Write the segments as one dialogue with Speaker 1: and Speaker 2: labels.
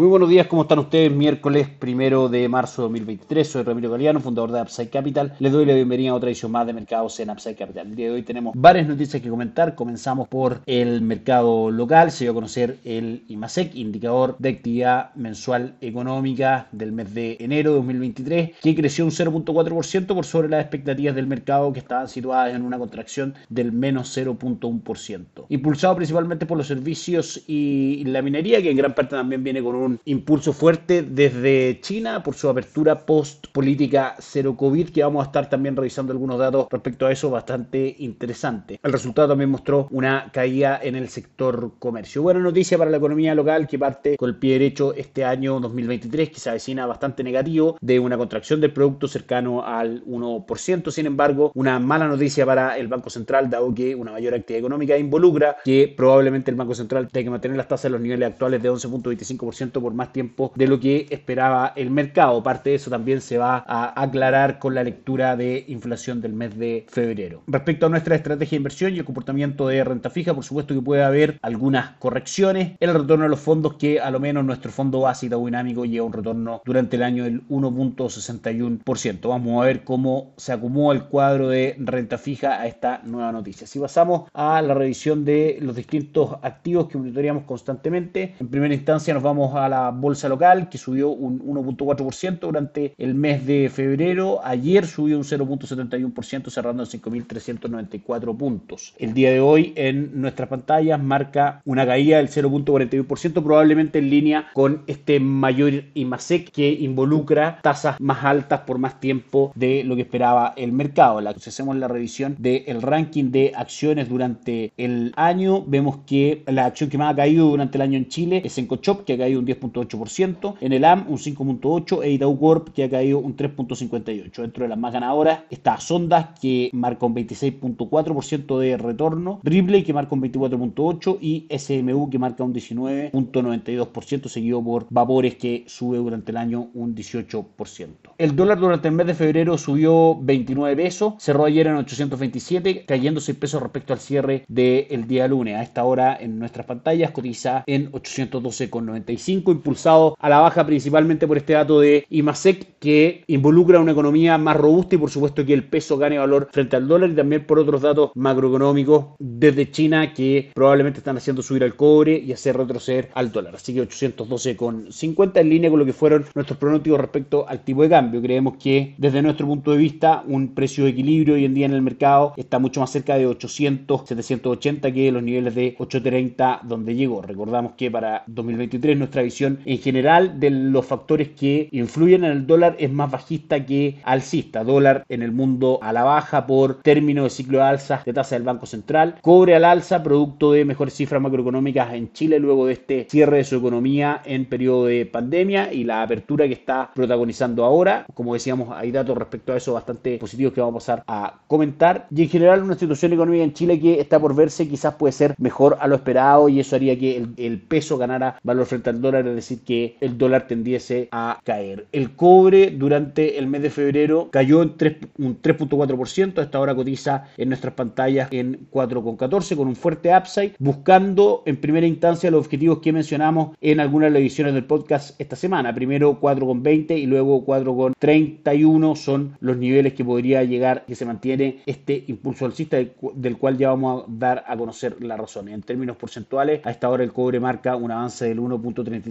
Speaker 1: Muy buenos días, ¿cómo están ustedes? Miércoles primero de marzo de 2023. Soy Ramiro Galeano, fundador de Upside Capital. Les doy la bienvenida a otra edición más de mercados en Upside Capital. El día de hoy tenemos varias noticias que comentar. Comenzamos por el mercado local. Se dio a conocer el IMASEC, indicador de actividad mensual económica del mes de enero de 2023, que creció un 0.4% por sobre las expectativas del mercado que estaban situadas en una contracción del menos 0.1%. Impulsado principalmente por los servicios y la minería, que en gran parte también viene con un impulso fuerte desde China por su apertura post política cero COVID, que vamos a estar también revisando algunos datos respecto a eso bastante interesante. El resultado también mostró una caída en el sector comercio. Buena noticia para la economía local que parte con el pie derecho este año 2023, que se avecina bastante negativo, de una contracción del producto cercano al 1%. Sin embargo, una mala noticia para el Banco Central, dado que una mayor actividad económica involucra que probablemente el Banco Central tenga que mantener las tasas en los niveles actuales de 11.25% por más tiempo de lo que esperaba el mercado. Parte de eso también se va a aclarar con la lectura de inflación del mes de febrero. Respecto a nuestra estrategia de inversión y el comportamiento de renta fija, por supuesto que puede haber algunas correcciones. El retorno de los fondos que a lo menos nuestro fondo básico dinámico lleva un retorno durante el año del 1.61%. Vamos a ver cómo se acomoda el cuadro de renta fija a esta nueva noticia. Si pasamos a la revisión de los distintos activos que monitoreamos constantemente, en primera instancia nos vamos a la bolsa local, que subió un 1.4% durante el mes de febrero. Ayer subió un 0.71%, cerrando en 5.394 puntos. El día de hoy en nuestras pantallas marca una caída del 0.41%, probablemente en línea con este mayor IMASEC que involucra tasas más altas por más tiempo de lo que esperaba el mercado. Si hacemos la revisión del ranking de acciones durante el año, vemos que la acción que más ha caído durante el año en Chile es Encochop, que ha caído un 10 10.8%, en el AM un 5.8% e Itaú Corp que ha caído un 3.58%. Dentro de las más ganadoras está Sondas que marca un 26.4% de retorno, Ripley que marca un 24.8% y SMU que marca un 19.92%, seguido por Vapores que sube durante el año un 18%. El dólar durante el mes de febrero subió 29 pesos, cerró ayer en 827, cayendo 6 pesos respecto al cierre del día lunes. A esta hora en nuestras pantallas cotiza en 812,95 impulsado a la baja principalmente por este dato de IMASEC que involucra una economía más robusta y por supuesto que el peso gane valor frente al dólar y también por otros datos macroeconómicos desde China que probablemente están haciendo subir al cobre y hacer retroceder al dólar. Así que 812,50 en línea con lo que fueron nuestros pronósticos respecto al tipo de cambio. Creemos que desde nuestro punto de vista un precio de equilibrio hoy en día en el mercado está mucho más cerca de 800, 780 que los niveles de 830 donde llegó. Recordamos que para 2023 nuestra visión en general de los factores que influyen en el dólar es más bajista que alcista. Dólar en el mundo a la baja por término de ciclo de alza de tasa del Banco Central. Cobre al alza producto de mejores cifras macroeconómicas en Chile luego de este cierre de su economía en periodo de pandemia y la apertura que está protagonizando ahora. Como decíamos, hay datos respecto a eso bastante positivos que vamos a pasar a comentar. Y en general una situación económica en Chile que está por verse quizás puede ser mejor a lo esperado y eso haría que el, el peso ganara valor frente al dólar es decir, que el dólar tendiese a caer. El cobre durante el mes de febrero cayó en 3, un 3.4%, hasta ahora cotiza en nuestras pantallas en 4.14 con un fuerte upside, buscando en primera instancia los objetivos que mencionamos en algunas de las ediciones del podcast esta semana. Primero 4.20 y luego 4.31 son los niveles que podría llegar, que se mantiene este impulso alcista del cual ya vamos a dar a conocer la razón. En términos porcentuales, a esta hora el cobre marca un avance del 1.33%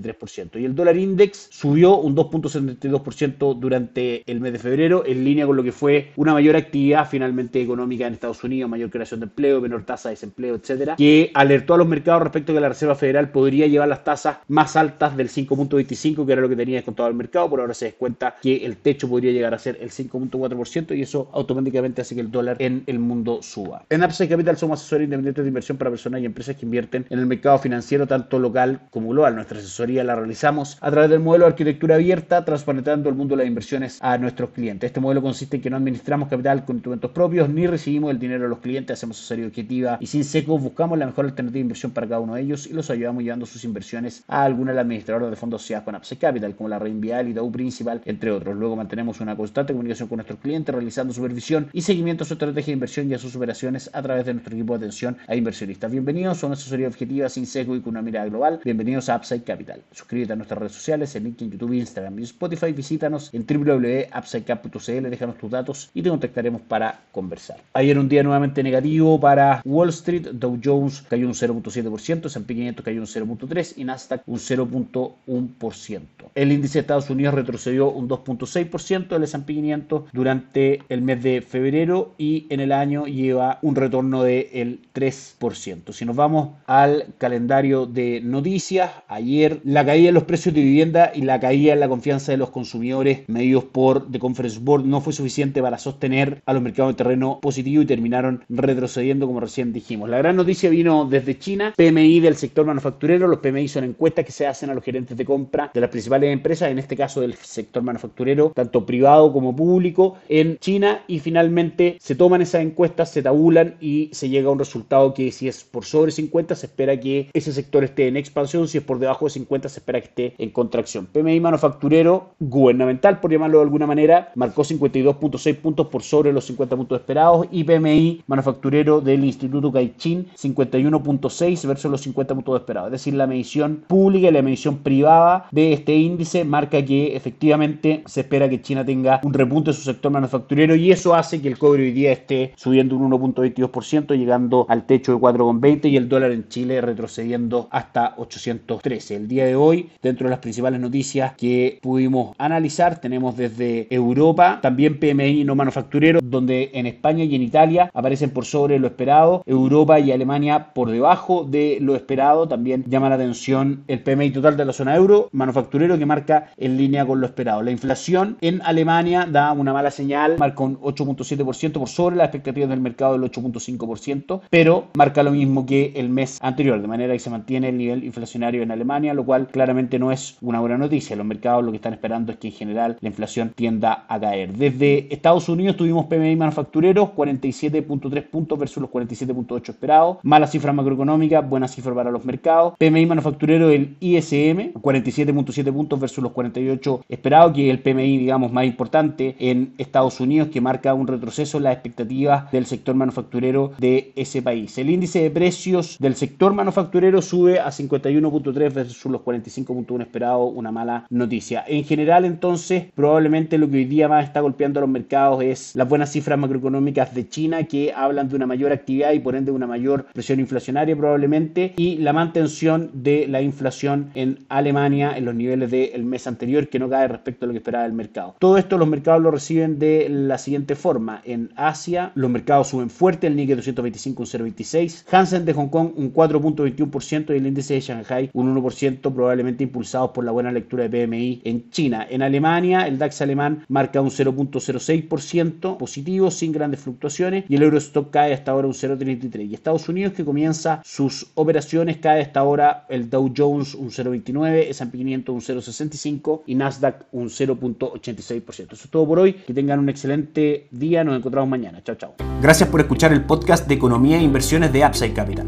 Speaker 1: y el dólar index subió un 2.72% durante el mes de febrero, en línea con lo que fue una mayor actividad finalmente económica en Estados Unidos, mayor creación de empleo, menor tasa de desempleo, etcétera, que alertó a los mercados respecto a que la Reserva Federal podría llevar las tasas más altas del 5.25, que era lo que tenía descontado el mercado, por ahora se descuenta que el techo podría llegar a ser el 5.4% y eso automáticamente hace que el dólar en el mundo suba. En Upside Capital somos asesores independientes de inversión para personas y empresas que invierten en el mercado financiero tanto local como global. Nuestra asesoría la realizamos a través del modelo de arquitectura abierta, transparentando el mundo de las inversiones a nuestros clientes. Este modelo consiste en que no administramos capital con instrumentos propios ni recibimos el dinero de los clientes, hacemos asesoría objetiva y sin secos buscamos la mejor alternativa de inversión para cada uno de ellos y los ayudamos llevando sus inversiones a alguna de las administradoras de fondos asociadas con Upside Capital, como la Reinvial y Dow Principal, entre otros. Luego mantenemos una constante comunicación con nuestros clientes, realizando supervisión y seguimiento a su estrategia de inversión y a sus operaciones a través de nuestro equipo de atención a inversionistas. Bienvenidos a una asesoría objetiva sin sesgo y con una mirada global. Bienvenidos a Upside Capital. Suscríbete a nuestras redes sociales, en LinkedIn, YouTube, Instagram y Spotify. Visítanos en www.upsidecap.cl, déjanos tus datos y te contactaremos para conversar. Ayer un día nuevamente negativo para Wall Street, Dow Jones cayó un 0.7%, S&P 500 cayó un 0.3% y Nasdaq un 0.1%. El índice de Estados Unidos retrocedió un 2.6%, el S&P 500 durante el mes de febrero y en el año lleva un retorno del 3%. Si nos vamos al calendario de noticias, ayer la caída en los precios de vivienda y la caída en la confianza de los consumidores medidos por The Conference Board no fue suficiente para sostener a los mercados de terreno positivo y terminaron retrocediendo como recién dijimos. La gran noticia vino desde China, PMI del sector manufacturero, los PMI son encuestas que se hacen a los gerentes de compra de las principales empresas, en este caso del sector manufacturero, tanto privado como público, en China. Y finalmente se toman esas encuestas, se tabulan y se llega a un resultado que si es por sobre 50 se espera que ese sector esté en expansión, si es por debajo de 50 se espera que esté en contracción. PMI manufacturero gubernamental, por llamarlo de alguna manera, marcó 52.6 puntos por sobre los 50 puntos esperados y PMI manufacturero del Instituto Caixin 51.6 versus los 50 puntos esperados. Es decir, la medición pública y la medición privada de este índice marca que efectivamente se espera que China tenga un repunte en su sector manufacturero y eso hace que el cobre hoy día esté subiendo un 1.22%, llegando al techo de 4.20 y el dólar en Chile retrocediendo hasta 813. El día de hoy, dentro de las principales noticias que pudimos analizar, tenemos desde Europa, también PMI no manufacturero, donde en España y en Italia aparecen por sobre lo esperado, Europa y Alemania por debajo de lo esperado, también llama la atención el PMI total de la zona euro, manufacturero que marca en línea con lo esperado. La inflación en Alemania da una mala señal, marca un 8.7% por sobre las expectativas del mercado del 8.5%, pero marca lo mismo que el mes anterior, de manera que se mantiene el nivel inflacionario en Alemania, lo cual claramente no es una buena noticia. Los mercados lo que están esperando es que en general la inflación tienda a caer. Desde Estados Unidos tuvimos PMI manufactureros 47.3 puntos versus los 47.8 esperados. Mala cifra macroeconómica, buena cifra para los mercados. PMI manufacturero del ISM 47.7 puntos versus los 48 esperados, que es el PMI digamos más importante en Estados Unidos que marca un retroceso en las expectativas del sector manufacturero de ese país. El índice de precios del sector manufacturero sube a 51.3 versus los 45.1 esperados, una mala noticia. En general entonces probablemente lo que hoy día más está golpeando a los mercados es las buenas cifras macroeconómicas de China que hablan de una mayor actividad y por ende una mayor presión inflacionaria probablemente y la mantención de la inflación en Alemania en los niveles del mes anterior que no cae respecto a lo que esperaba el mercado. Todo esto los mercados lo reciben de la siguiente forma. En Asia los mercados suben fuerte, el Nikkei 225 un 0.26, Hansen de Hong Kong un 4.21% y el índice de Shanghai un 1% probablemente impulsados por la buena lectura de PMI en China. En Alemania el DAX alemán marca un 0.06% positivo sin grandes fluctuaciones y el Eurostock cae hasta ahora un 0.33 y Estados Unidos que comienza sus operaciones cae hasta ahora el Dow Jones un 0.29, S&P 500 un 0.65 y Nasdaq un 0.86%. Eso es todo por hoy. Que tengan un excelente día. Nos encontramos mañana. Chao, chao.
Speaker 2: Gracias por escuchar el podcast de Economía e Inversiones de Upside Capital.